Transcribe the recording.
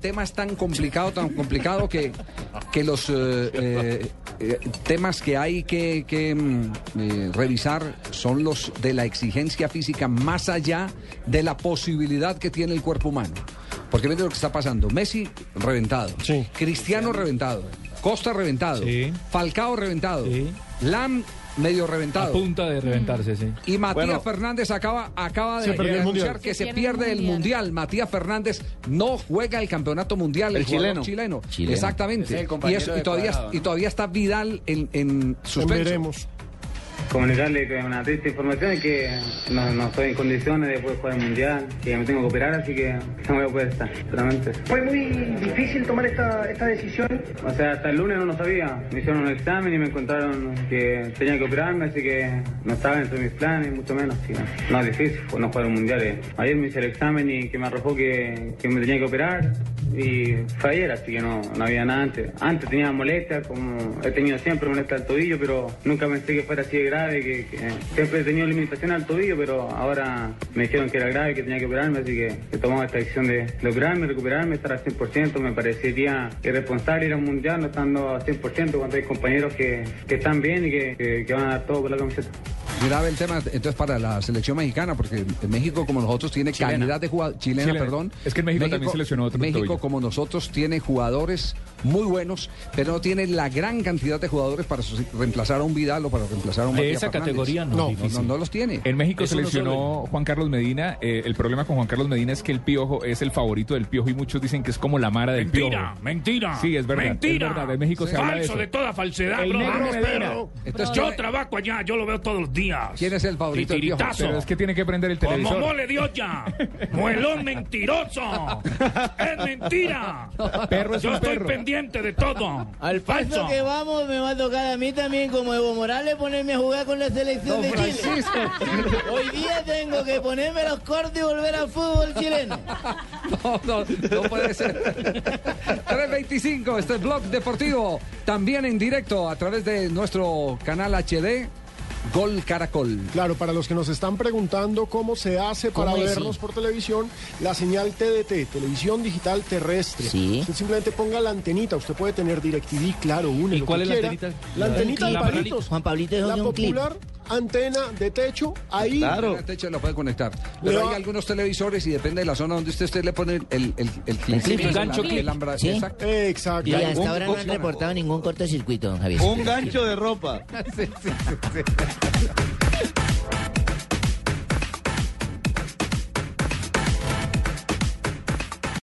tema es tan complicado, tan complicado que, que los eh, eh, eh, temas que hay que, que, mm, revisar son los de la exigencia física más allá de la posibilidad que tiene el cuerpo humano. Porque mire lo que está pasando. Messi reventado. Sí. Cristiano reventado. Costa reventado. Sí. Falcao reventado. Sí. Lam medio A reventado. punta de reventarse, sí. Y Matías Bueno. Fernández acaba, acaba de el anunciar Mundial. que se, pierde pierde el el Mundial. mundial. Matías Fernández no juega el campeonato mundial. El jugador chileno. chileno. Exactamente. Es el y, eso- y todavía, Cuadrado, y todavía está Vidal en, en suspenso. Veremos. Comunicarle que una triste información es que no, no estoy en condiciones de poder jugar el mundial, que me tengo que operar, así que no voy a poder estar, solamente. Fue muy difícil tomar esta, esta decisión. O sea, hasta el lunes no lo sabía. Me hicieron un examen y me encontraron que tenía que operarme, así que no estaba dentro de mis planes, mucho menos. No es difícil, no jugar un mundial. Ayer me hice el examen y que me arrojó que, que me tenía que operar y ayer, así que no, no había nada antes. Antes tenía molestias, como he tenido siempre molestias al tobillo, pero nunca pensé que fuera así de grave, que, siempre he tenido limitación al tobillo, pero ahora me dijeron que era grave, que tenía que operarme, así que he tomado esta decisión de, de operarme, recuperarme, estar al 100%. Me parecería irresponsable ir a un mundial no estando al 100% cuando hay compañeros que, que están bien y que- que van a dar todo por la camiseta. Grave el tema entonces para la selección mexicana, porque México como nosotros tiene Chilena. calidad de jugadores, chilena, Chilena. perdón. Es que en México también seleccionó otro México como nosotros tiene jugadores muy buenos, pero no tiene la gran cantidad de jugadores para reemplazar a un Vidal o para reemplazar a un De Matías esa Fernández. categoría no, no, no, no los tiene. En México Eso no seleccionó Juan Carlos Medina. eh, el problema con Juan Carlos Medina es que el Piojo es el favorito del Piojo y muchos dicen que es como la Mara del Mentira, Piojo. mentira. Sí, es verdad, Mentira. es verdad, en México se habla de Falso eso. de, toda falsedad, El bro. negro Medina. Entonces, Yo ¿quién- trabajo allá, yo lo veo todos los días. ¿Quién es el favorito del Piojo? Pero es que tiene que prender el Como televisor. mole de olla. Muelón mentiroso. Es mentira. Perro es Yo un estoy perro. Pendiente de todo. Al paso Falso. que vamos, me va a tocar a mí también, como Evo Morales, ponerme a jugar con la selección de Chile. Hoy día tengo que ponerme los cortes y volver al fútbol chileno. No, no, no puede ser. 325, este es Blog Deportivo, también en directo a través de nuestro canal HD, Gol Caracol. Claro, para los que nos están preguntando cómo se hace para ¿Cómo es, vernos sí? por televisión, la señal TDT, televisión digital terrestre. Sí. Usted simplemente ponga la antenita, usted puede tener DirecTV, claro, une ¿Y lo cuál que es la antenita? La antenita de clip. palitos. Juan Pablito es La un clip. Antena de techo, ahí Claro. El techo lo puede conectar. Le Pero va- hay algunos televisores y depende de la zona donde usted esté, le pone el, el, el, el clip. clip, El gancho el clip. Exacto. Exacto. Y hasta ahora no han reportado ningún cortocircuito, don Javier. Un gancho de ropa. Sí, sí, sí, sí.